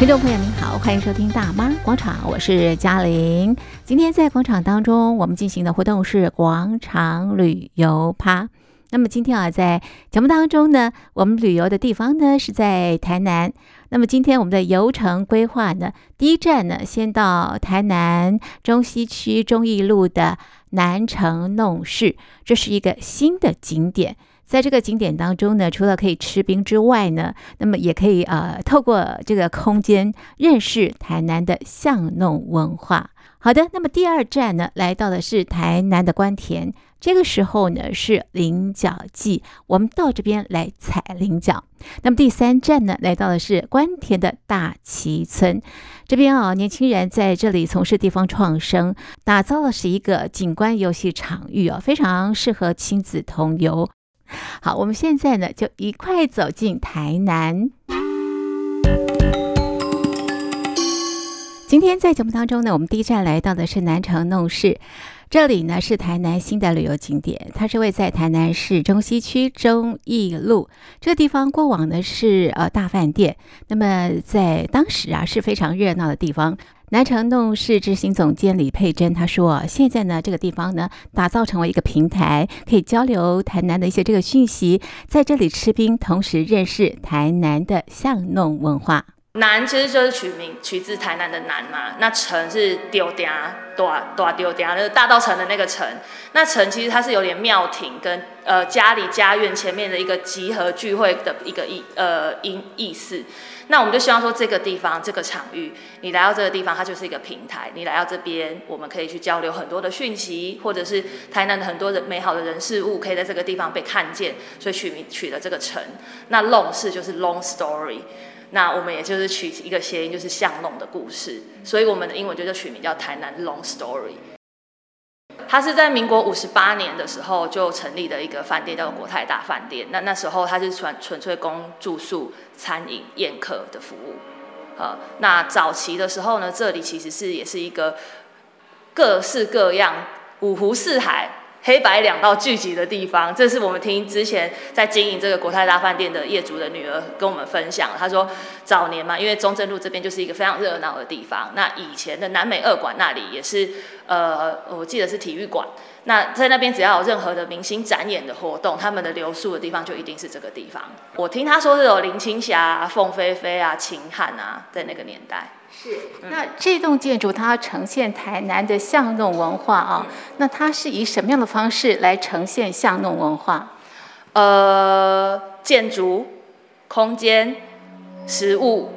听众朋友您好，欢迎收听《大妈广场》，我是嘉玲。今天在广场当中，我们进行的活动是广场旅游趴。那么今天啊，在节目当中呢，我们旅游的地方呢是在台南。那么今天我们的游程规划呢，第一站呢，先到台南中西区忠义路的南城弄市，这是一个新的景点。在这个景点当中呢，除了可以吃冰之外呢，那么也可以呃透过这个空间认识台南的巷弄文化。好的，那么第二站呢，来到的是台南的官田。这个时候呢是菱角季，我们到这边来采菱角。那么第三站呢，来到的是官田的大崎村。这边啊，年轻人在这里从事地方创生，打造的是一个景观游戏场域啊，非常适合亲子同游。好，我们现在呢就一块走进台南。今天在节目当中呢，我们第一站来到的是南城弄市，这里呢是台南新的旅游景点，它是位在台南市中西区中义路这个地方。过往呢是呃大饭店，那么在当时啊是非常热闹的地方。南城弄市执行总监李佩珍她说：“现在呢，这个地方呢，打造成为一个平台，可以交流台南的一些这个讯息，在这里吃冰，同时认识台南的巷弄文化。南其实就是取名取自台南的南嘛，那城是丢嗲大大丢嗲，就是大道城的那个城。那城其实它是有点庙庭跟呃家里家院前面的一个集合聚会的一个意呃意意思。”那我们就希望说，这个地方这个场域，你来到这个地方，它就是一个平台。你来到这边，我们可以去交流很多的讯息，或者是台南的很多的美好的人事物，可以在这个地方被看见。所以取名取了这个城。那弄是就是 long story，那我们也就是取一个谐音，就是巷弄的故事。所以我们的英文就叫取名叫台南 long story。他是在民国五十八年的时候就成立的一个饭店，叫做国泰大饭店。那那时候他是纯纯粹供住宿、餐饮、宴客的服务。呃，那早期的时候呢，这里其实是也是一个各式各样、五湖四海。黑白两道聚集的地方，这是我们听之前在经营这个国泰大饭店的业主的女儿跟我们分享。她说，早年嘛，因为中正路这边就是一个非常热闹的地方。那以前的南美二馆那里也是，呃，我记得是体育馆。那在那边只要有任何的明星展演的活动，他们的留宿的地方就一定是这个地方。我听她说是有林青霞、凤飞飞啊、秦汉啊，在那个年代。是，那这栋建筑它呈现台南的巷弄文化啊，嗯、那它是以什么样的方式来呈现巷弄文化？呃，建筑、空间、食物、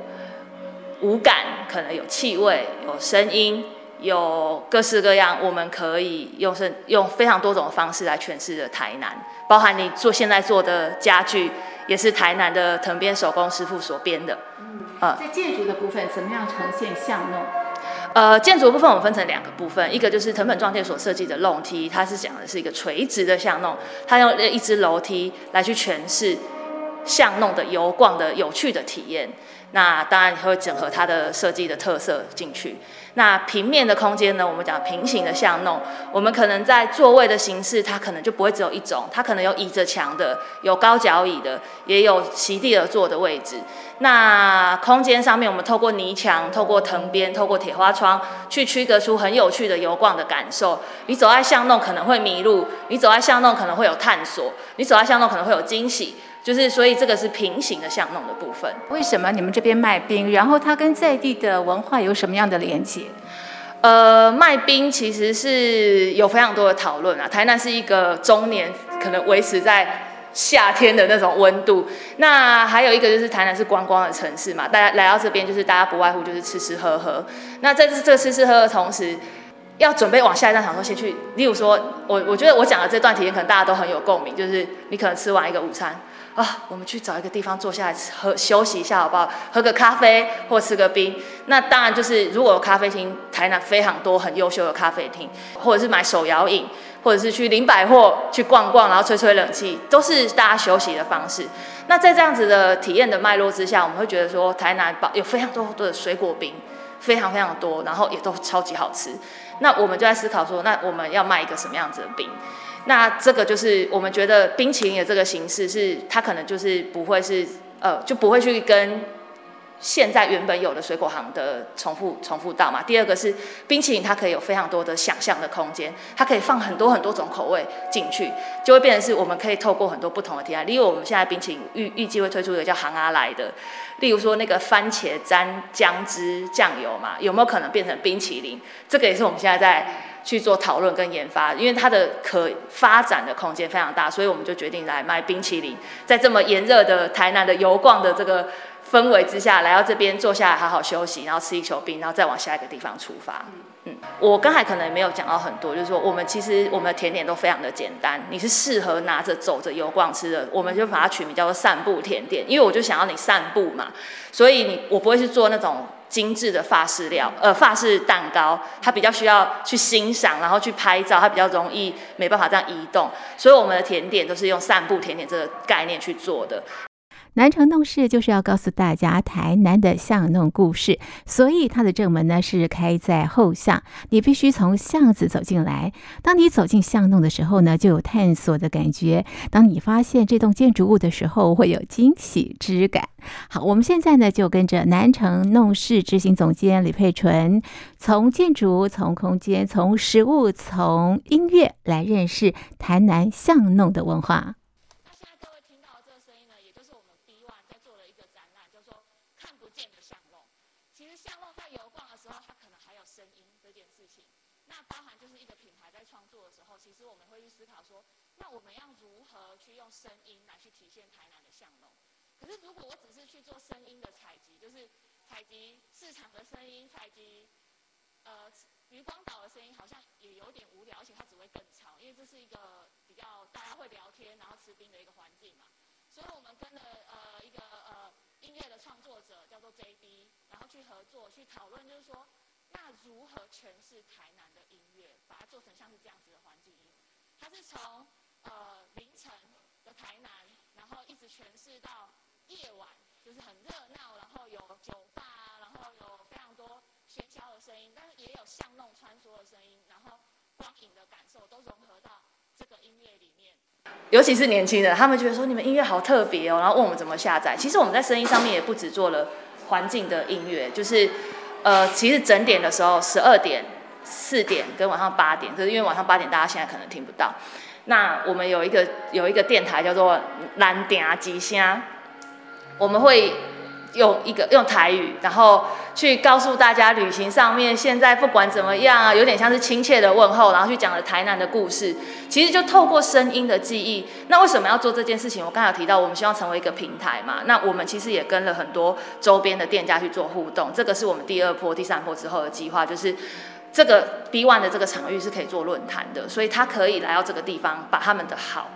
五感，可能有气味、有声音、有各式各样，我们可以用是用非常多种的方式来诠释的台南，包含你做现在做的家具，也是台南的藤编手工师傅所编的。在建筑的部分，怎么样呈现巷弄？呃，建筑部分我们分成两个部分，一个就是藤本壮介所设计的弄梯，它是讲的是一个垂直的巷弄，它用一只楼梯来去诠释巷弄的游逛的有趣的体验。那当然会整合它的设计的特色进去。那平面的空间呢？我们讲平行的巷弄，我们可能在座位的形式，它可能就不会只有一种，它可能有倚着墙的，有高脚椅的，也有席地而坐的位置。那空间上面，我们透过泥墙、透过藤编、透过铁花窗，去区隔出很有趣的游逛的感受。你走在巷弄可能会迷路，你走在巷弄可能会有探索，你走在巷弄可能会有惊喜。就是，所以这个是平行的巷弄的部分。为什么你们这边卖冰？然后它跟在地的文化有什么样的连接？呃，卖冰其实是有非常多的讨论啊。台南是一个中年可能维持在夏天的那种温度。那还有一个就是台南是观光的城市嘛，大家来到这边就是大家不外乎就是吃吃喝喝。那在这这吃吃喝喝的同时，要准备往下一站场说先去。例如说，我我觉得我讲的这段体验可能大家都很有共鸣，就是你可能吃完一个午餐。啊，我们去找一个地方坐下来喝休息一下好不好？喝个咖啡或吃个冰。那当然就是如果有咖啡厅，台南非常多很优秀的咖啡厅，或者是买手摇饮，或者是去林百货去逛逛，然后吹吹冷气，都是大家休息的方式。那在这样子的体验的脉络之下，我们会觉得说台南有非常多的水果冰，非常非常多，然后也都超级好吃。那我们就在思考说，那我们要卖一个什么样子的冰？那这个就是我们觉得冰淇淋的这个形式是，它可能就是不会是呃，就不会去跟现在原本有的水果行的重复重复到嘛。第二个是冰淇淋，它可以有非常多的想象的空间，它可以放很多很多种口味进去，就会变成是我们可以透过很多不同的提案。例如我们现在冰淇淋预预计会推出一个叫行阿来的，例如说那个番茄沾姜汁酱油嘛，有没有可能变成冰淇淋？这个也是我们现在在去做讨论跟研发，因为它的可发展的空间非常大，所以我们就决定来卖冰淇淋，在这么炎热的台南的油逛的这个。氛围之下，来到这边坐下来好好休息，然后吃一球冰，然后再往下一个地方出发。嗯，我刚才可能没有讲到很多，就是说我们其实我们的甜点都非常的简单，你是适合拿着走着游逛吃的，我们就把它取名叫做散步甜点，因为我就想要你散步嘛，所以你我不会去做那种精致的法式料，呃，法式蛋糕，它比较需要去欣赏，然后去拍照，它比较容易没办法这样移动，所以我们的甜点都是用散步甜点这个概念去做的。南城弄市就是要告诉大家台南的巷弄故事，所以它的正门呢是开在后巷，你必须从巷子走进来。当你走进巷弄的时候呢，就有探索的感觉；当你发现这栋建筑物的时候，会有惊喜之感。好，我们现在呢就跟着南城弄市执行总监李佩纯，从建筑、从空间、从食物、从音乐来认识台南巷弄的文化。如果我只是去做声音的采集，就是采集市场的声音，采集呃渔光岛的声音，好像也有点无聊，而且它只会更吵，因为这是一个比较大家会聊天，然后吃冰的一个环境嘛。所以我们跟了呃一个呃音乐的创作者叫做 JB，然后讨论，就是说那如何诠释台南的音乐，把它做成像是这样子的环境音。它是从呃凌晨的台南，然后一直诠释到。夜晚就是很热闹，然后有酒吧，然后有非常多喧嚣的声音，但是也有巷弄穿梭的声音，然后光影的感受都融合到这个音乐里面。尤其是年轻人，他们觉得说你们音乐好特别哦，然后问我们怎么下载。其实我们在声音上面也不止做了环境的音乐，就是呃，其实整点的时候十二点、四点跟晚上八点，就是因为晚上八点大家现在可能听不到。那我们有一个有一个电台叫做蓝点吉声。我们会用一个用台语，然后去告诉大家旅行上面现在不管怎么样啊，有点像是亲切的问候，然后去讲了台南的故事。其实就透过声音的记忆。那为什么要做这件事情？我刚才有提到，我们希望成为一个平台嘛。那我们其实也跟了很多周边的店家去做互动。这个是我们第二波、第三波之后的计划，就是这个 B One 的这个场域是可以做论坛的，所以他可以来到这个地方，把他们的好。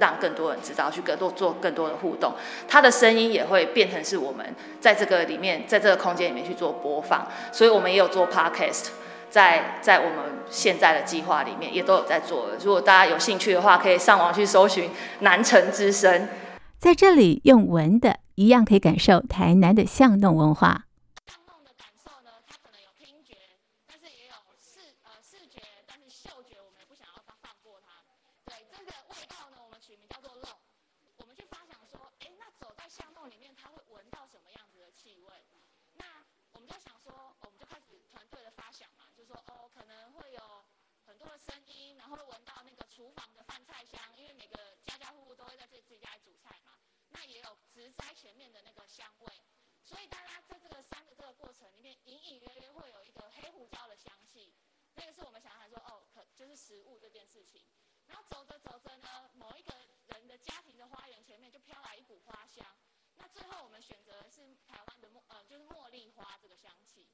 让更多人知道，去更多做更多的互动，他的声音也会变成是我们在这个里面，在这个空间里面去做播放，所以我们也有做 podcast，在在我们现在的计划里面也都有在做。如果大家有兴趣的话，可以上网去搜寻南城之声，在这里用闻的一样可以感受台南的巷弄文化。香味，所以大家在这个三个这个过程里面，隐隐约约会有一个黑胡椒的香气，那个是我们想来说哦，可就是食物这件事情。然后走着走着呢，某一个人的家庭的花园前面就飘来一股花香，那最后我们选择的是台湾的茉呃就是茉莉花这个香气，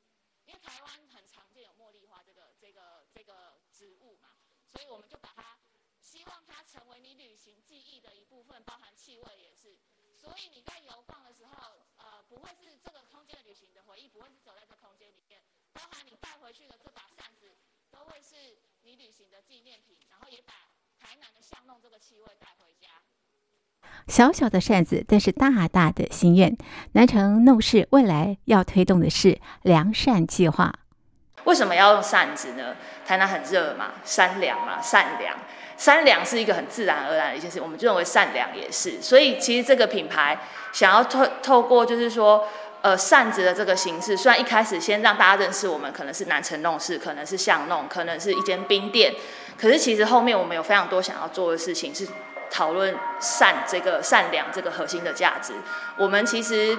因为台湾很常见有茉莉花这个这个这个植物嘛，所以我们就把它希望它成为你旅行记忆的一部分，包含气味也是。所以你在游逛的时候，呃，不会是这个空间的旅行的回忆，不会是走在这空间里面，包含你带回去的这把扇子，都会是你旅行的纪念品，然后也把台南的巷弄这个气味带回家。小小的扇子，但是大大的心愿。南城弄事未来要推动的是良善计划。为什么要用扇子呢？台南很热嘛，山凉嘛，扇凉。善良是一个很自然而然的一件事，我们就认为善良也是。所以其实这个品牌想要透透过，就是说，呃，扇子的这个形式，虽然一开始先让大家认识我们，可能是南城弄市，可能是巷弄，可能是一间冰店，可是其实后面我们有非常多想要做的事情，是讨论善这个善良这个核心的价值。我们其实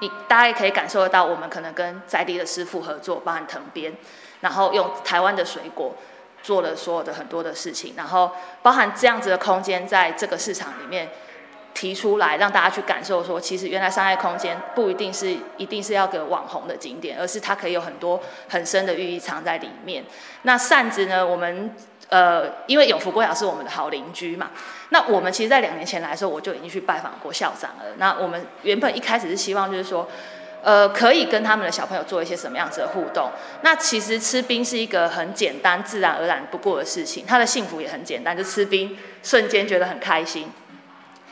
你大家也可以感受得到，我们可能跟在地的师傅合作，包含藤编，然后用台湾的水果做了所有的很多的事情，然后包含这样子的空间在这个市场里面。提出来让大家去感受，说其实原来商业空间不一定是一定是要个网红的景点，而是它可以有很多很深的寓意藏在里面。那扇子呢？我们呃，因为永福国小是我们的好邻居嘛，那我们其实，在两年前来的时候，我就已经去拜访过校长了。那我们原本一开始是希望就是说，呃，可以跟他们的小朋友做一些什么样子的互动。那其实吃冰是一个很简单、自然而然不过的事情，他的幸福也很简单，就吃冰瞬间觉得很开心。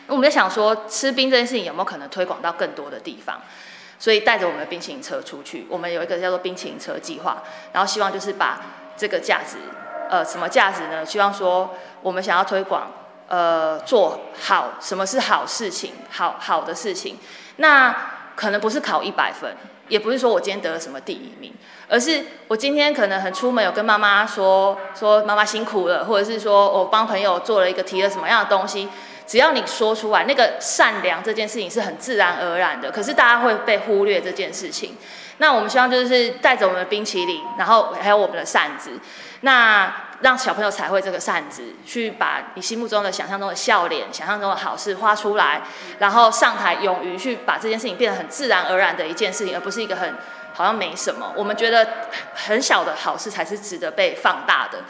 我们在想说，吃冰这件事情有没有可能推广到更多的地方？所以带着我们的冰淇淋车出去，我们有一个叫做冰淇淋车计划，然后希望就是把这个价值，呃，什么价值呢？希望说我们想要推广，呃，做好什么是好事情，好好的事情。那可能不是考一百分，也不是说我今天得了什么第一名，而是我今天可能很出门有跟妈妈说，说妈妈辛苦了，或者是说我帮朋友做了一个提了什么样的东西。只要你说出来，那个善良这件事情是很自然而然的，可是大家会被忽略这件事情。那我们希望就是带着我们的冰淇淋，然后还有我们的扇子，那让小朋友彩绘这个扇子，去把你心目中的、想象中的笑脸、想象中的好事画出来，然后上台勇于去把这件事情变得很自然而然的一件事情，而不是一个很好像没什么。我们觉得很小的好事才是值得被放大的。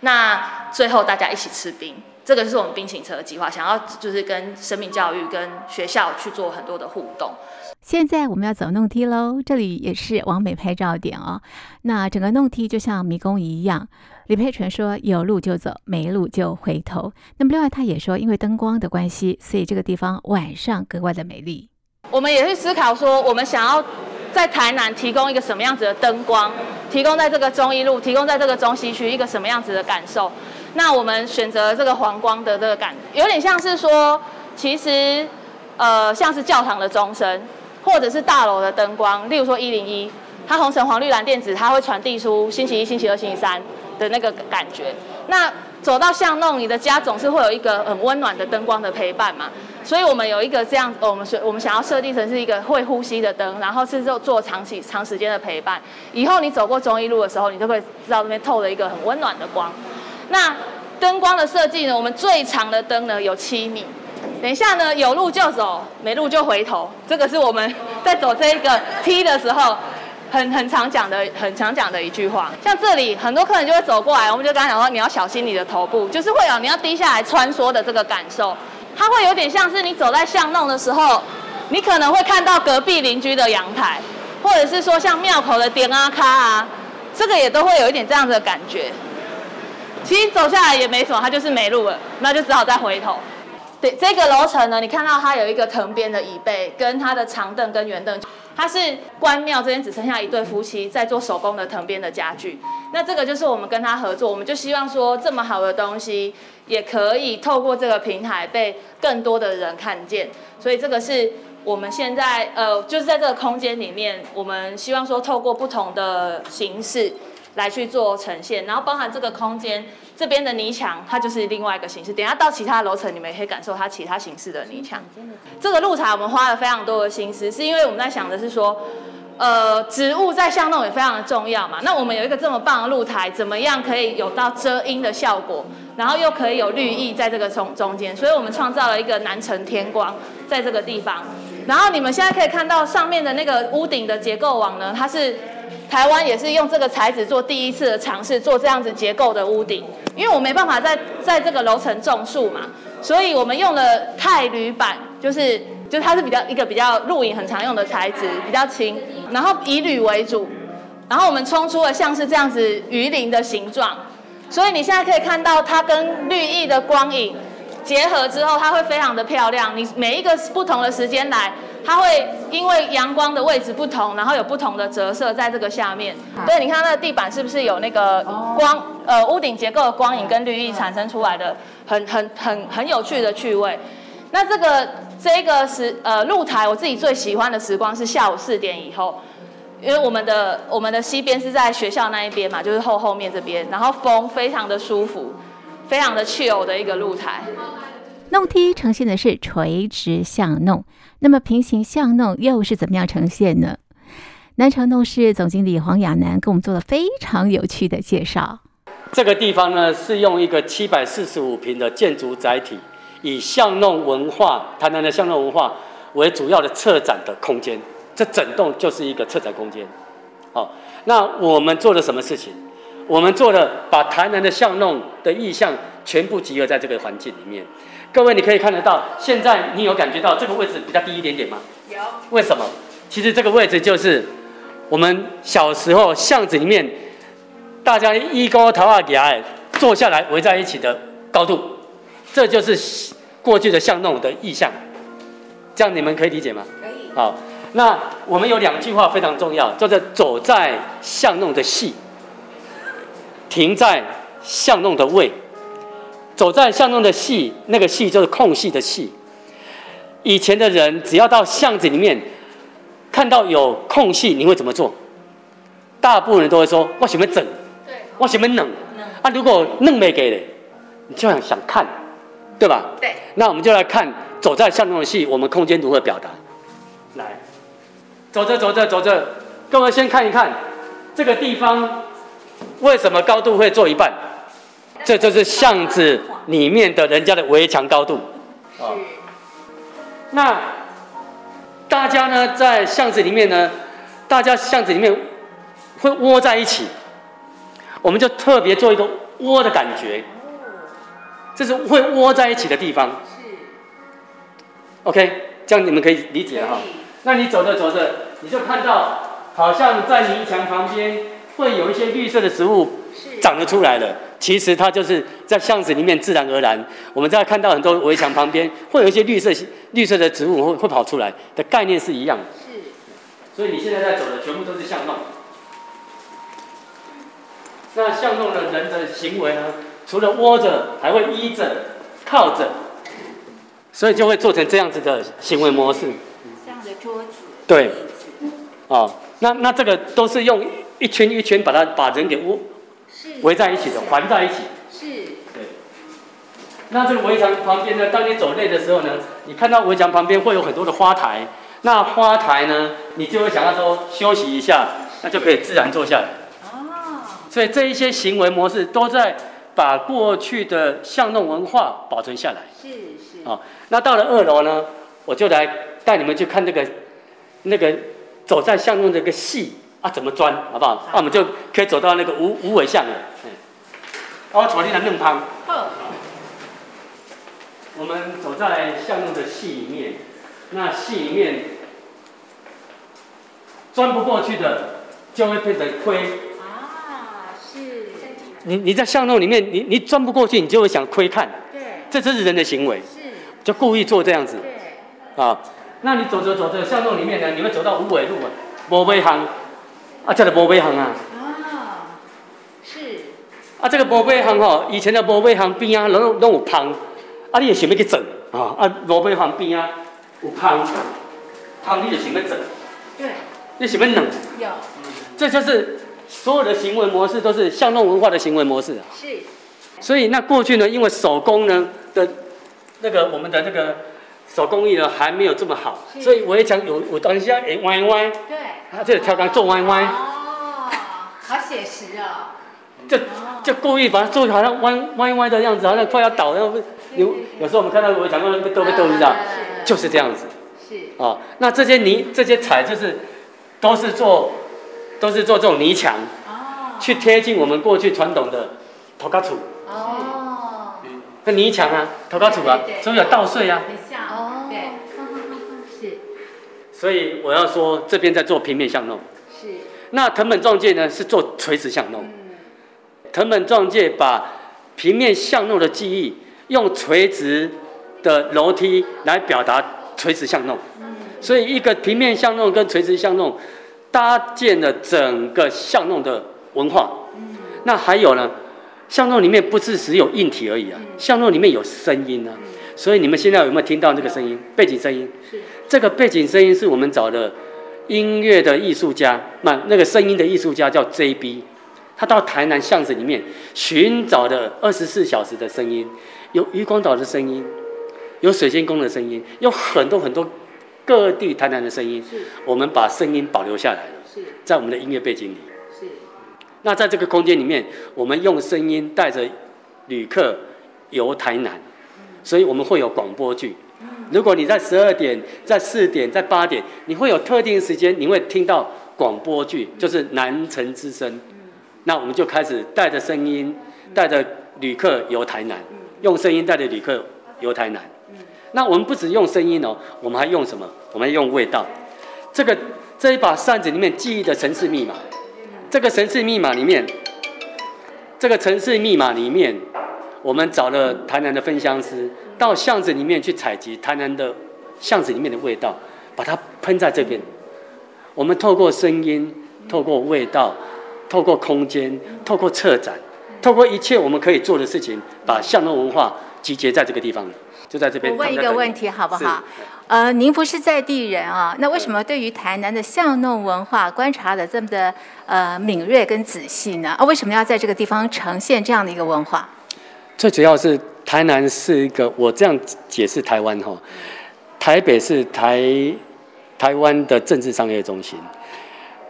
那最后大家一起吃冰。这个就是我们冰淇淋车的计划，想要就是跟生命教育、跟学校去做很多的互动。现在我们要走弄梯喽，这里也是网美拍照点哦。那整个弄梯就像迷宫一样，李佩纯说有路就走，没路就回头。那么另外他也说，因为灯光的关系，所以这个地方晚上格外的美丽。我们也是思考说，我们想要在台南提供一个什么样子的灯光，提供在这个中一路，提供在这个中西区一个什么样子的感受。那我们选择这个黄光的这个感，有点像是说，其实，呃，像是教堂的钟声，或者是大楼的灯光，例如说一零一，它红橙黄绿蓝靛紫，它会传递出星期一、星期二、星期三的那个感觉。那走到巷弄，你的家总是会有一个很温暖的灯光的陪伴嘛。所以我们有一个这样，我们是我们想要设定成是一个会呼吸的灯，然后是做做长期长时间的陪伴。以后你走过忠义路的时候，你就会知道那边透了一个很温暖的光。那灯光的设计呢？我们最长的灯呢有七米。等一下呢，有路就走，没路就回头。这个是我们在走这一个梯的时候很很常讲的、很常讲的一句话。像这里很多客人就会走过来，我们就跟他讲说：你要小心你的头部，就是会有你要低下来穿梭的这个感受。它会有点像是你走在巷弄的时候，你可能会看到隔壁邻居的阳台，或者是说像庙口的点啊卡啊，这个也都会有一点这样子的感觉。其实走下来也没什么，它就是没路了，那就只好再回头。对，这个楼层呢，你看到它有一个藤编的椅背，跟它的长凳跟圆凳，它是关庙这边只剩下一对夫妻在做手工的藤编的家具。那这个就是我们跟他合作，我们就希望说这么好的东西也可以透过这个平台被更多的人看见。所以这个是我们现在呃，就是在这个空间里面，我们希望说透过不同的形式。来去做呈现，然后包含这个空间这边的泥墙，它就是另外一个形式。等一下到其他楼层，你们也可以感受它其他形式的泥墙。这个露台我们花了非常多的心思，是因为我们在想的是说，呃，植物在巷弄也非常的重要嘛。那我们有一个这么棒的露台，怎么样可以有到遮阴的效果，然后又可以有绿意在这个中中间？所以我们创造了一个南城天光在这个地方。然后你们现在可以看到上面的那个屋顶的结构网呢，它是。台湾也是用这个材质做第一次的尝试，做这样子结构的屋顶，因为我没办法在在这个楼层种树嘛，所以我们用了钛铝板，就是就它是比较一个比较露营很常用的材质，比较轻，然后以铝为主，然后我们冲出了像是这样子鱼鳞的形状，所以你现在可以看到它跟绿意的光影结合之后，它会非常的漂亮。你每一个不同的时间来。它会因为阳光的位置不同，然后有不同的折射在这个下面。对，你看那个地板是不是有那个光？呃，屋顶结构的光影跟绿意产生出来的很很很很有趣的趣味。那这个这个时呃露台，我自己最喜欢的时光是下午四点以后，因为我们的我们的西边是在学校那一边嘛，就是后后面这边，然后风非常的舒服，非常的 chill 的一个露台。弄梯呈现的是垂直巷弄，那么平行巷弄又是怎么样呈现呢？南城弄市总经理黄亚楠给我们做了非常有趣的介绍。这个地方呢，是用一个七百四十五平的建筑载体，以巷弄文化、台南的巷弄文化为主要的策展的空间。这整栋就是一个策展空间。好，那我们做了什么事情？我们做了把台南的巷弄的意象全部集合在这个环境里面。各位，你可以看得到，现在你有感觉到这个位置比较低一点点吗？有。为什么？其实这个位置就是我们小时候巷子里面大家一高头啊矮坐下来围在一起的高度，这就是过去的巷弄的意象。这样你们可以理解吗？可以。好，那我们有两句话非常重要，叫做“走在巷弄的细，停在巷弄的位”。走在巷弄的隙，那个隙就是空隙的隙。以前的人只要到巷子里面看到有空隙，你会怎么做？大部分人都会说：“我喜欢整，我喜欢冷。”啊，如果弄没给的，你就想想看，对吧？对。那我们就来看走在巷弄的戏，我们空间如何表达？来，走着走着走着，各位先看一看这个地方为什么高度会做一半？这就是巷子里面的人家的围墙高度，啊，那大家呢在巷子里面呢，大家巷子里面会窝在一起，我们就特别做一个窝的感觉，这是会窝在一起的地方。是，OK，这样你们可以理解了哈。那你走着走着，你就看到好像在泥墙旁边会有一些绿色的植物长得出来了。其实它就是在巷子里面自然而然，我们在看到很多围墙旁边会有一些绿色绿色的植物会会跑出来的概念是一样的。是。所以你现在在走的全部都是巷弄。那巷弄的人的行为呢？除了窝着，还会依着、靠着，所以就会做成这样子的行为模式。这样的桌子。对。哦，那那这个都是用一圈一圈把它把人给窝。围在一起的，环在一起。是。对。那这个围墙旁边呢？当你走累的时候呢，你看到围墙旁边会有很多的花台。那花台呢，你就会想要说休息一下，那就可以自然坐下来。哦。所以这一些行为模式都在把过去的巷弄文化保存下来。是是。哦，那到了二楼呢，我就来带你们去看这个那个走在巷弄这个细。啊，怎么钻，好不好？那、啊、我们就可以走到那个无无尾巷了。嗯，我坐你来弄汤。我们走在巷弄的细里面，那细里面钻不过去的，就会变成亏。啊，是。你你在巷弄里面，你你钻不过去，你就会想窥看。对。这这是人的行为。是。就故意做这样子。对。啊，那你走着走着巷弄里面呢，你会走到无尾路啊，无尾巷。啊，这个宝贝行啊！啊，是。啊，这个宝贝行吼，以前的宝贝行边啊，拢拢有芳，啊，你也想要去整啊？啊，宝贝行边啊，有芳，芳你就想要整。对。你想要冷？有。这就是所有的行为模式，都是巷弄文化的行为模式啊。是。所以那过去呢，因为手工呢的，那个我们的那个。手工艺呢还没有这么好，所以围墙有有东西要弯一弯。对，他这个跳钢做歪歪。哦，好写实哦。就就故意把它做好像弯弯歪的样子，好像快要倒，然后有有时候我们看到围墙都都被逗一下，就是这样子。是。哦，那这些泥这些彩就是都是做都是做这种泥墙，哦，去贴近我们过去传统的土埆厝。哦。那泥墙啊，土埆厝啊，所以有稻穗啊。所以我要说，这边在做平面巷弄，是。那藤本壮介呢是做垂直巷弄。嗯。藤本壮介把平面巷弄的记忆，用垂直的楼梯来表达垂直巷弄。嗯。所以一个平面巷弄跟垂直巷弄，搭建了整个巷弄的文化。嗯。那还有呢，巷弄里面不是只有硬体而已啊，巷弄里面有声音啊。所以你们现在有没有听到那个声音？背景声音？是。这个背景声音是我们找的音乐的艺术家，那那个声音的艺术家叫 JB，他到台南巷子里面寻找的二十四小时的声音，有渔光岛的声音，有水仙宫的声音，有很多很多各地台南的声音，我们把声音保留下来了，是。在我们的音乐背景里，是。那在这个空间里面，我们用声音带着旅客游台南，所以我们会有广播剧。如果你在十二点、在四点、在八点，你会有特定时间，你会听到广播剧，就是南城之声。那我们就开始带着声音，带着旅客游台南，用声音带着旅客游台南。那我们不只用声音哦，我们还用什么？我们用味道。这个这一把扇子里面记忆的城市密码，这个城市密码里面，这个城市密码里面，我们找了台南的分香师。到巷子里面去采集台南的巷子里面的味道，把它喷在这边。我们透过声音，透过味道，透过空间，透过策展，透过一切我们可以做的事情，把巷弄文化集结在这个地方，就在这边。我问一个问题好不好？呃，您不是在地人啊，那为什么对于台南的巷弄文化观察的这么的呃敏锐跟仔细呢？啊，为什么要在这个地方呈现这样的一个文化？最主要是。台南是一个，我这样解释台湾哈，台北是台台湾的政治商业中心，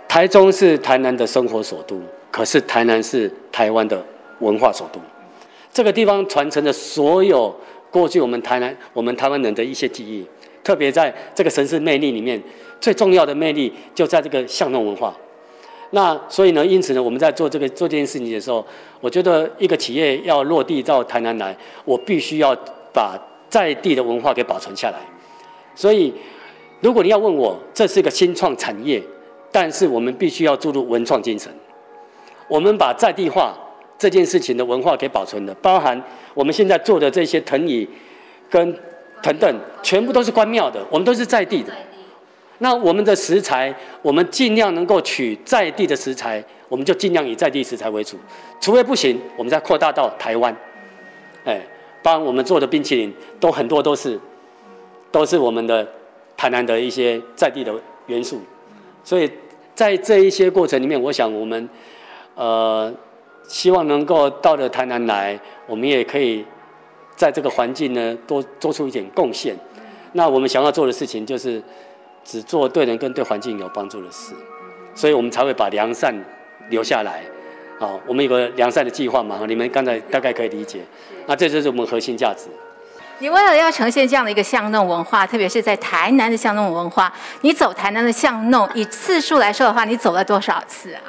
台中是台南的生活首都，可是台南是台湾的文化首都。这个地方传承的所有过去我们台南我们台湾人的一些记忆，特别在这个城市魅力里面，最重要的魅力就在这个巷弄文化。那所以呢，因此呢，我们在做这个做这件事情的时候，我觉得一个企业要落地到台南来，我必须要把在地的文化给保存下来。所以，如果你要问我，这是一个新创产业，但是我们必须要注入文创精神。我们把在地化这件事情的文化给保存了，包含我们现在做的这些藤椅跟藤凳，全部都是关庙的，我们都是在地的。那我们的食材，我们尽量能够取在地的食材，我们就尽量以在地食材为主。除非不行，我们再扩大到台湾。哎，帮我们做的冰淇淋都很多都是，都是我们的台南的一些在地的元素。所以在这一些过程里面，我想我们呃希望能够到了台南来，我们也可以在这个环境呢多做出一点贡献。那我们想要做的事情就是。只做对人跟对环境有帮助的事，所以我们才会把良善留下来。好，我们有个良善的计划嘛，你们刚才大概可以理解。那这就是我们核心价值。你为了要呈现这样的一个巷弄文化，特别是在台南的巷弄文化，你走台南的巷弄，以次数来说的话，你走了多少次啊？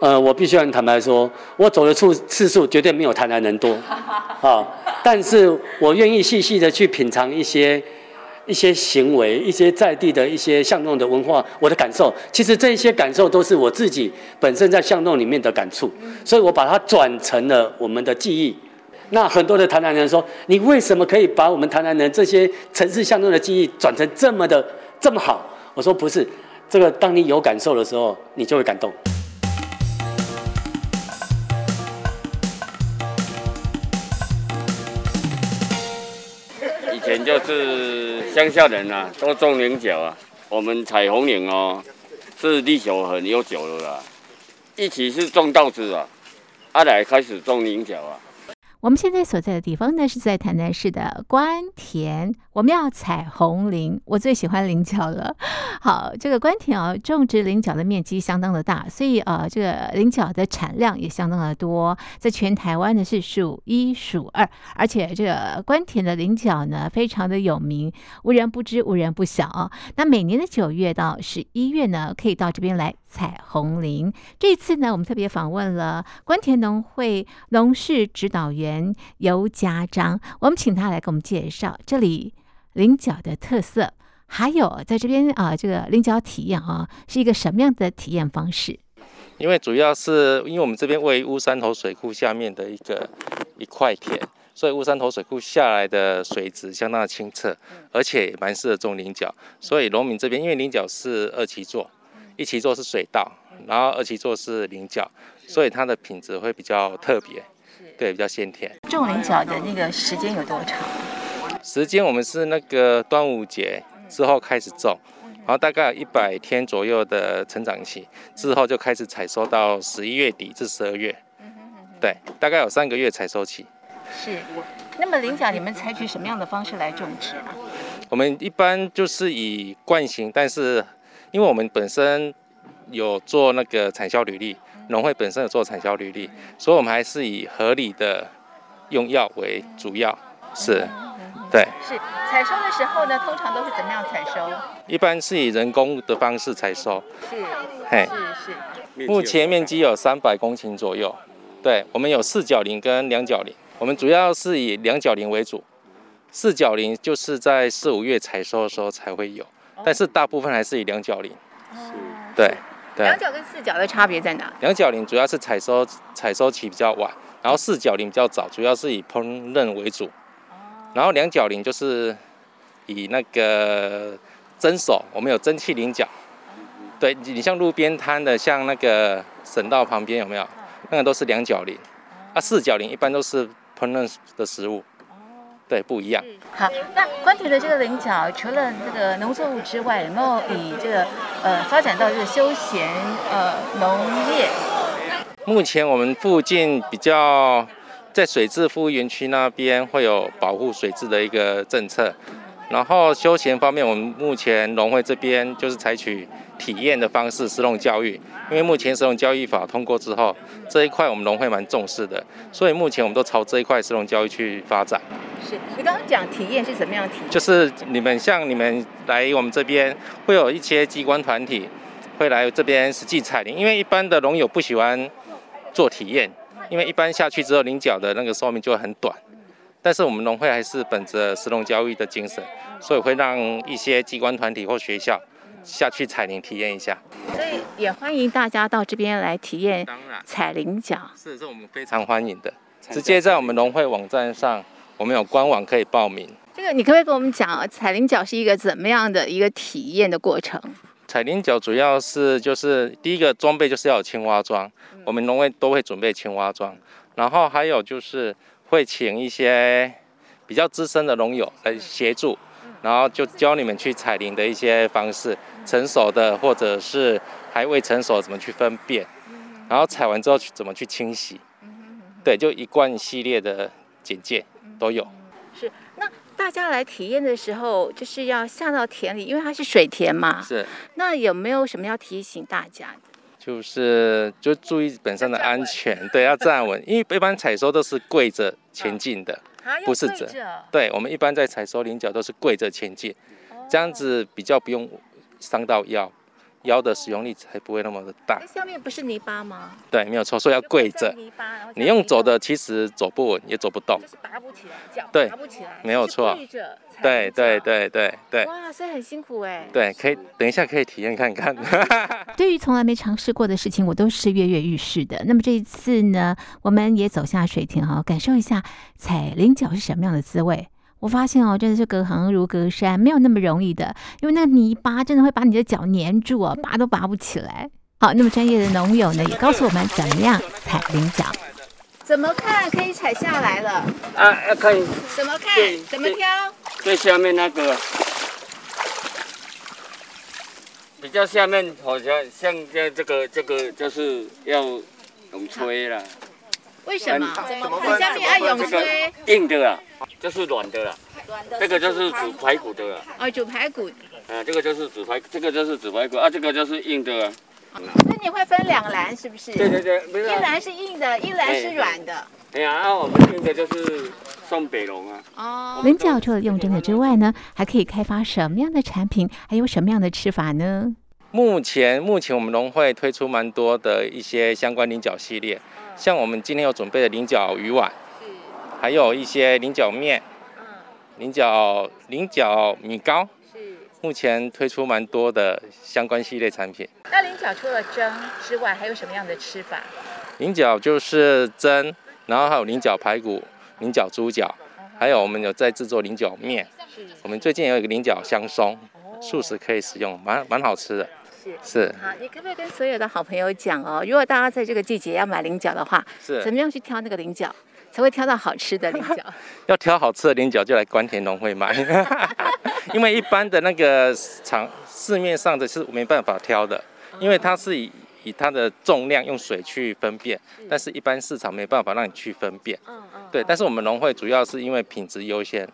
呃，我必须要坦白说，我走的次次数绝对没有台南人多。啊，但是我愿意细细的去品尝一些。一些行为，一些在地的一些巷弄的文化，我的感受，其实这一些感受都是我自己本身在巷弄里面的感触，所以我把它转成了我们的记忆。那很多的台南人说，你为什么可以把我们台南人这些城市巷弄的记忆转成这么的这么好？我说不是，这个当你有感受的时候，你就会感动。以前就是乡下人啊，都种菱角啊。我们彩虹岭哦，是历史很悠久了啦。一起是种稻子啊，阿来开始种菱角啊。我们现在所在的地方呢，是在台南市的官田。我们要彩虹林，我最喜欢菱角了。好，这个关田啊，种植菱角的面积相当的大，所以呃，这个菱角的产量也相当的多，在全台湾呢是数一数二。而且这个关田的菱角呢，非常的有名，无人不知，无人不晓。那每年的九月到十一月呢，可以到这边来采红菱。这次呢，我们特别访问了关田农会农事指导员。游家章，我们请他来给我们介绍这里菱角的特色，还有在这边啊，这个菱角体验啊，是一个什么样的体验方式？因为主要是因为我们这边位于乌山头水库下面的一个一块田，所以乌山头水库下来的水质相当的清澈，而且也蛮适合种菱角。所以农民这边因为菱角是二期作，一期作是水稻，然后二期作是菱角，所以它的品质会比较特别。对，比较鲜甜。种菱角的那个时间有多长？时间我们是那个端午节之后开始种，然后大概有一百天左右的成长期，之后就开始采收到十一月底至十二月。对，大概有三个月采收期。是。那么菱角，你们采取什么样的方式来种植啊？我们一般就是以惯型，但是因为我们本身有做那个产销履历，农会本身有做产销履历，所以我们还是以合理的用药为主要。是，对。是采收的时候呢，通常都是怎么样采收？一般是以人工的方式采收。是，嘿，是是。目前面积有三百公顷左右。对，我们有四角菱跟两角菱。我们主要是以两角菱为主，四角菱就是在四五月采收的时候才会有，但是大部分还是以两角菱。是，对。对。两角跟四角的差别在哪？两角菱主要是采收采收期比较晚，然后四角菱比较早，主要是以烹饪为主。然后两角菱就是以那个蒸熟，我们有蒸汽菱角。对，你像路边摊的，像那个省道旁边有没有？那个都是两角菱，啊，四角菱一般都是烹饪的食物。对，不一样。好，那关田的这个菱角，除了这个农作物之外，有没有以这个呃发展到这个休闲呃农业？目前我们附近比较。在水质服务园区那边会有保护水质的一个政策，然后休闲方面，我们目前农会这边就是采取体验的方式，食农教育。因为目前食农教育法通过之后，这一块我们农会蛮重视的，所以目前我们都朝这一块食农教育去发展。是你刚刚讲体验是什么样的体验？就是你们像你们来我们这边，会有一些机关团体会来这边实际采林，因为一般的农友不喜欢做体验。因为一般下去之后，菱角的那个寿命就会很短，但是我们农会还是本着食农教育的精神，所以会让一些机关团体或学校下去采菱体验一下。所以也欢迎大家到这边来体验采菱角。是，是我们非常欢迎的。直接在我们农会网站上，我们有官网可以报名。这个你可不可以跟我们讲，采菱角是一个怎么样的一个体验的过程？采菱角主要是就是第一个装备就是要有青蛙装，我们农会都会准备青蛙装，然后还有就是会请一些比较资深的农友来协助，然后就教你们去采菱的一些方式，成熟的或者是还未成熟怎么去分辨，然后采完之后去怎么去清洗，对，就一贯系列的简介都有。是那。大家来体验的时候，就是要下到田里，因为它是水田嘛。是。那有没有什么要提醒大家的？就是就注意本身的安全，对，要站稳，因为一般采收都是跪着前进的，啊、不是着。对，我们一般在采收菱角都是跪着前进，这样子比较不用伤到腰。腰的使用力才不会那么的大。下面不是泥巴吗？对，没有错，所以要跪着。泥巴你用走的，其实走不稳，也走不动。就是拔不起来，脚拔不起来。没有错。对对对对对。哇，所以很辛苦哎。对，可以等一下可以体验看看。对于从来没尝试过的事情，我都是跃跃欲试的。那么这一次呢，我们也走下水田哈，感受一下踩菱角是什么样的滋味。我发现哦，真的是隔行如隔山，没有那么容易的，因为那个泥巴真的会把你的脚粘住哦，拔都拔不起来。好，那么专业的农友呢，也告诉我们怎么样踩菱角。怎么看可以踩下来了？啊，可以。怎么看？怎么挑？最下面那个，比较下面好像像这这个这个就是要用吹了。为什么？怎么看？下面要用吹？硬的啊。就是软的了，这个就是煮排骨的了。哦，煮排骨。啊，这个就是煮排，这个就是煮排骨啊，这个就是硬的啊。那你会分两篮是不是？对对对，一篮是硬的，一篮是软的。哎呀，啊，我们硬的就是送北龙啊。哦。菱角除了用蒸的之外呢，还可以开发什么样的产品？还有什么样的吃法呢？目前，目前我们农会推出蛮多的一些相关菱角系列，像我们今天有准备的菱角鱼丸。还有一些菱角面，菱角菱角米糕，是目前推出蛮多的相关系列产品。那菱角除了蒸之外，还有什么样的吃法？菱角就是蒸，然后还有菱角排骨、菱角猪脚，还有我们有在制作菱角面。我们最近有一个菱角香松，素食可以食用，蛮蛮好吃的。是是。好，你可不可以跟所有的好朋友讲哦，如果大家在这个季节要买菱角的话，是怎么样去挑那个菱角？才会挑到好吃的菱角。要挑好吃的菱角，就来关田农会买，因为一般的那个场市面上的是没办法挑的，因为它是以以它的重量用水去分辨，但是一般市场没办法让你去分辨。嗯嗯。对，但是我们农会主要是因为品质优先。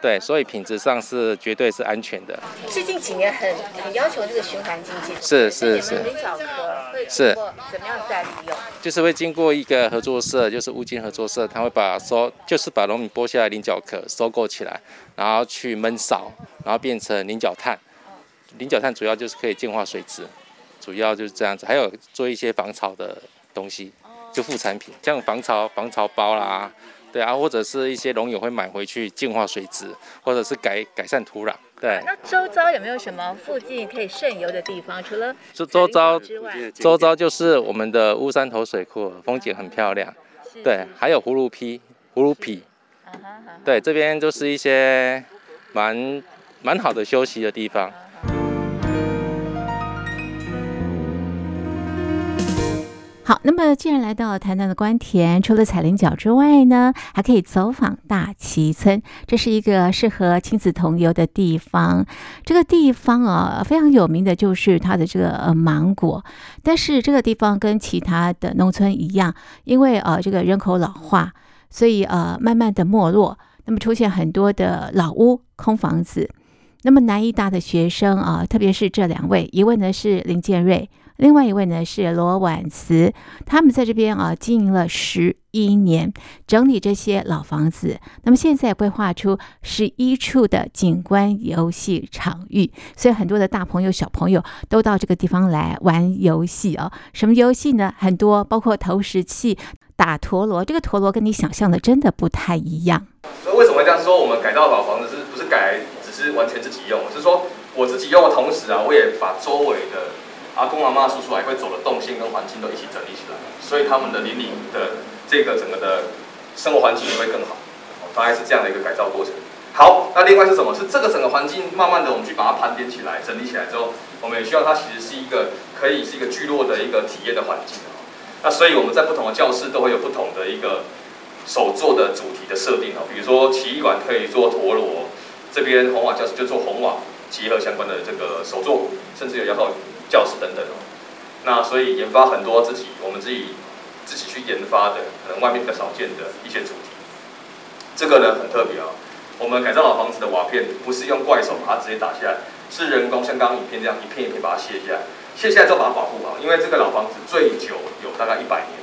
对，所以品质上是绝对是安全的。最近几年很很要求这个循环经济，是是是。菱角壳会是怎么样再利用？就是会经过一个合作社，就是乌金合作社，他会把收，就是把农民剥下来菱角壳收购起来，然后去闷烧，然后变成菱角炭。菱角炭主要就是可以净化水质，主要就是这样子。还有做一些防潮的东西，就副产品，像防潮防潮包啦。对啊，或者是一些农友会买回去净化水质，或者是改改善土壤。对，那周遭有没有什么附近可以渗游的地方？除了周周遭之外，周遭就是我们的乌山头水库，风景很漂亮。对，还有葫芦皮，葫芦皮。对，这边就是一些蛮蛮好的休息的地方。好，那么既然来到台南的官田，除了采菱角之外呢，还可以走访大崎村，这是一个适合亲子同游的地方。这个地方啊，非常有名的就是它的这个呃芒果。但是这个地方跟其他的农村一样，因为呃这个人口老化，所以呃慢慢的没落，那么出现很多的老屋、空房子。那么南医大的学生啊，特别是这两位，一位呢是林建瑞。另外一位呢是罗婉慈，他们在这边啊经营了十一年，整理这些老房子。那么现在规划出十一处的景观游戏场域，所以很多的大朋友小朋友都到这个地方来玩游戏啊。什么游戏呢？很多，包括投石器、打陀螺。这个陀螺跟你想象的真的不太一样。所以为什么这样说？我们改造老房子是不是改只是完全自己用？是说我自己用的同时啊，我也把周围的。阿公阿妈叔叔还会走的动线跟环境都一起整理起来，所以他们的邻里的这个整个的生活环境也会更好，大概是这样的一个改造过程。好，那另外是什么？是这个整个环境慢慢的我们去把它盘点起来、整理起来之后，我们也希望它其实是一个可以是一个聚落的一个体验的环境。那所以我们在不同的教室都会有不同的一个手作的主题的设定哦，比如说奇艺馆可以做陀螺，这边红瓦教室就做红瓦结合相关的这个手作，甚至有要靠。教室等等哦，那所以研发很多自己我们自己自己去研发的，可能外面比较少见的一些主题。这个呢很特别啊，我们改造老房子的瓦片不是用怪手把它直接打下来，是人工像刚刚影片这样一片一片把它卸下来，卸下来之后把它保护好，因为这个老房子最久有大概一百年，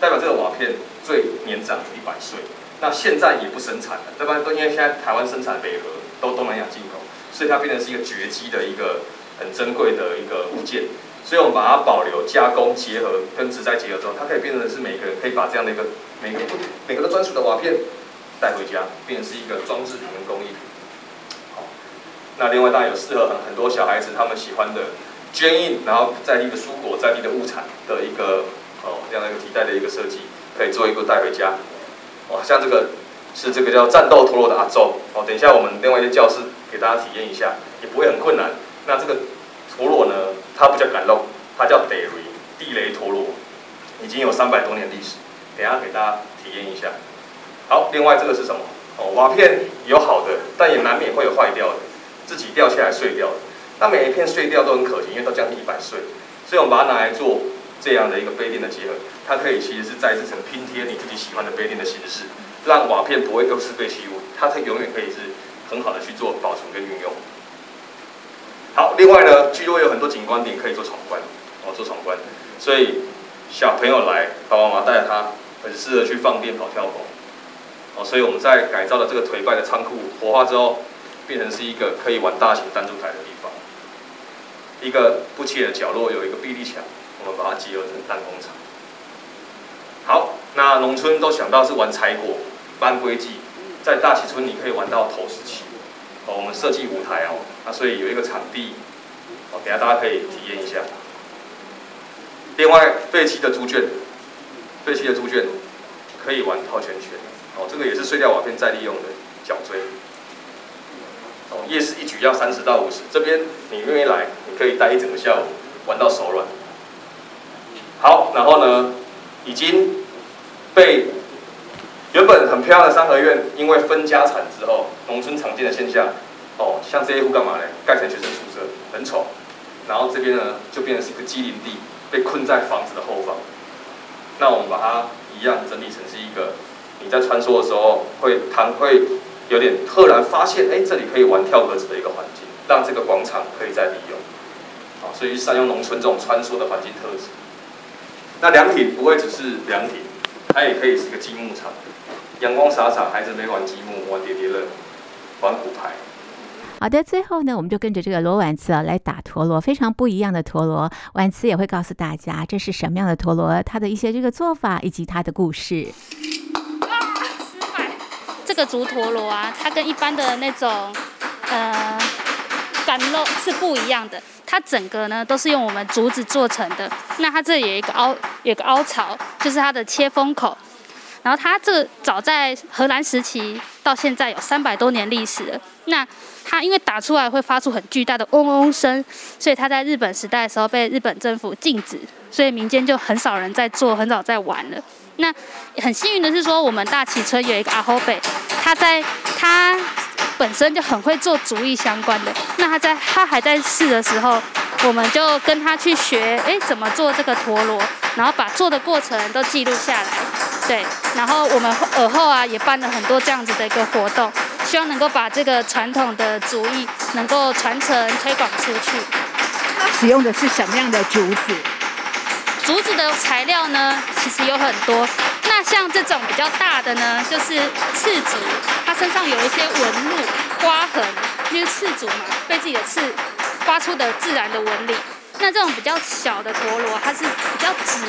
代表这个瓦片最年长一百岁。那现在也不生产了，对吧？都因为现在台湾生产北河都东南亚进口，所以它变成是一个绝迹的一个。很珍贵的一个物件，所以我们把它保留、加工、结合跟植栽结合之后，它可以变成是每个人可以把这样的一个每个不每个的专属的瓦片带回家，变成是一个装饰品跟工艺品。好，那另外当然有适合很很多小孩子他们喜欢的绢印，然后在地的蔬果、在地的物产的一个哦这样的一个提袋的一个设计，可以做一个带回家。哇，像这个是这个叫战斗陀螺的阿周哦，等一下我们另外一些教室给大家体验一下，也不会很困难。那这个陀螺呢，它不叫赶路，它叫地雷地雷陀螺，已经有三百多年历史。等下给大家体验一下。好，另外这个是什么？哦，瓦片有好的，但也难免会有坏掉的，自己掉下来碎掉的。那每一片碎掉都很可惜，因为都将近一百岁，所以我们把它拿来做这样的一个杯垫的结合，它可以其实是再制成拼贴你自己喜欢的杯垫的形式，让瓦片不会又是废弃物，它才永远可以是很好的去做保存跟运用。好，另外呢，聚落有很多景观点可以做闯关，哦，做闯关，所以小朋友来，爸爸妈妈带着他，很适合去放电、跑跳棚，哦，所以我们在改造的这个颓败的仓库活化之后，变成是一个可以玩大型弹珠台的地方。一个不起眼的角落有一个壁立墙，我们把它结合成弹弓场。好，那农村都想到是玩柴火、搬归祭，在大崎村你可以玩到投石器。哦，我们设计舞台哦，那所以有一个场地，哦，等下大家可以体验一下。另外，废弃的猪圈，废弃的猪圈可以玩套圈圈，哦，这个也是碎掉瓦片再利用的角锥。哦，夜市一局要三十到五十，这边你愿意来，你可以待一整个下午，玩到手软。好，然后呢，已经被原本很漂亮的三合院，因为分家产之后，农村常见的现象，哦，像这一户干嘛呢？盖成学生宿舍，很丑。然后这边呢，就变成是一个畸零地，被困在房子的后方。那我们把它一样整理成是一个，你在穿梭的时候会弹，会有点赫然发现，哎，这里可以玩跳格子的一个环境，让这个广场可以再利用。啊，所以善用农村这种穿梭的环境特质。那凉亭不会只是凉亭，它也可以是个积木场，阳光洒洒，孩子没玩积木，玩叠叠乐，玩骨牌。好的，最后呢，我们就跟着这个罗婉慈啊来打陀螺，非常不一样的陀螺。婉慈也会告诉大家这是什么样的陀螺，它的一些这个做法以及它的故事。啊，失败！这个竹陀螺啊，它跟一般的那种呃杆肉是不一样的，它整个呢都是用我们竹子做成的。那它这里有一个凹，有个凹槽，就是它的切封口。然后它这早在荷兰时期到现在有三百多年历史了。那它因为打出来会发出很巨大的嗡嗡声，所以它在日本时代的时候被日本政府禁止，所以民间就很少人在做，很少在玩了。那很幸运的是说，我们大崎村有一个阿后辈，他在他本身就很会做竹艺相关的。那他在他还在世的时候，我们就跟他去学，哎，怎么做这个陀螺，然后把做的过程都记录下来。对，然后我们尔后啊也办了很多这样子的一个活动。希望能够把这个传统的竹艺能够传承推广出去。使用的是什么样的竹子？竹子的材料呢，其实有很多。那像这种比较大的呢，就是刺竹，它身上有一些纹路、刮痕，因为刺竹嘛，被自己的刺发出的自然的纹理。那这种比较小的陀螺，它是比较直，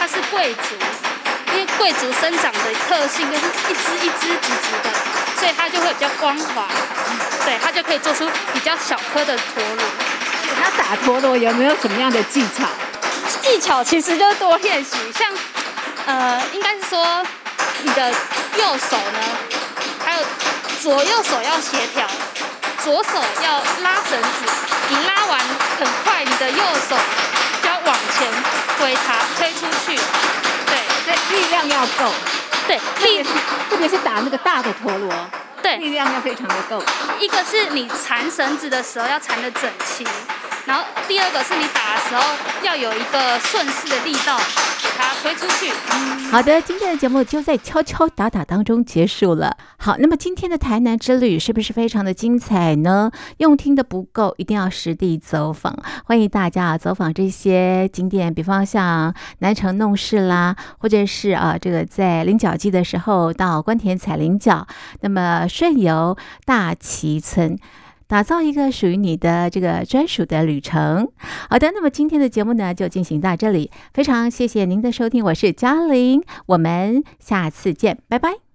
它是贵族，因为贵族生长的特性就是一支一支直直的。所以它就会比较光滑，对，它就可以做出比较小颗的陀螺。那打陀螺有没有什么样的技巧？技巧其实就是多练习，像呃，应该是说你的右手呢，还有左右手要协调，左手要拉绳子，你拉完很快，你的右手就要往前推它，推出去，对，所以力量要够。对，力特别是打那个大的陀螺，对，力量要非常的够。一个是你缠绳子的时候要缠的整齐。然后第二个是你打的时候要有一个顺势的力道，推出去。好的，今天的节目就在敲敲打打当中结束了。好，那么今天的台南之旅是不是非常的精彩呢？用听的不够，一定要实地走访。欢迎大家啊，走访这些景点，比方像南城弄市啦，或者是啊这个在菱角季的时候到官田采菱角，那么顺游大崎村。打造一个属于你的这个专属的旅程。好的，那么今天的节目呢，就进行到这里。非常谢谢您的收听，我是嘉玲，我们下次见，拜拜。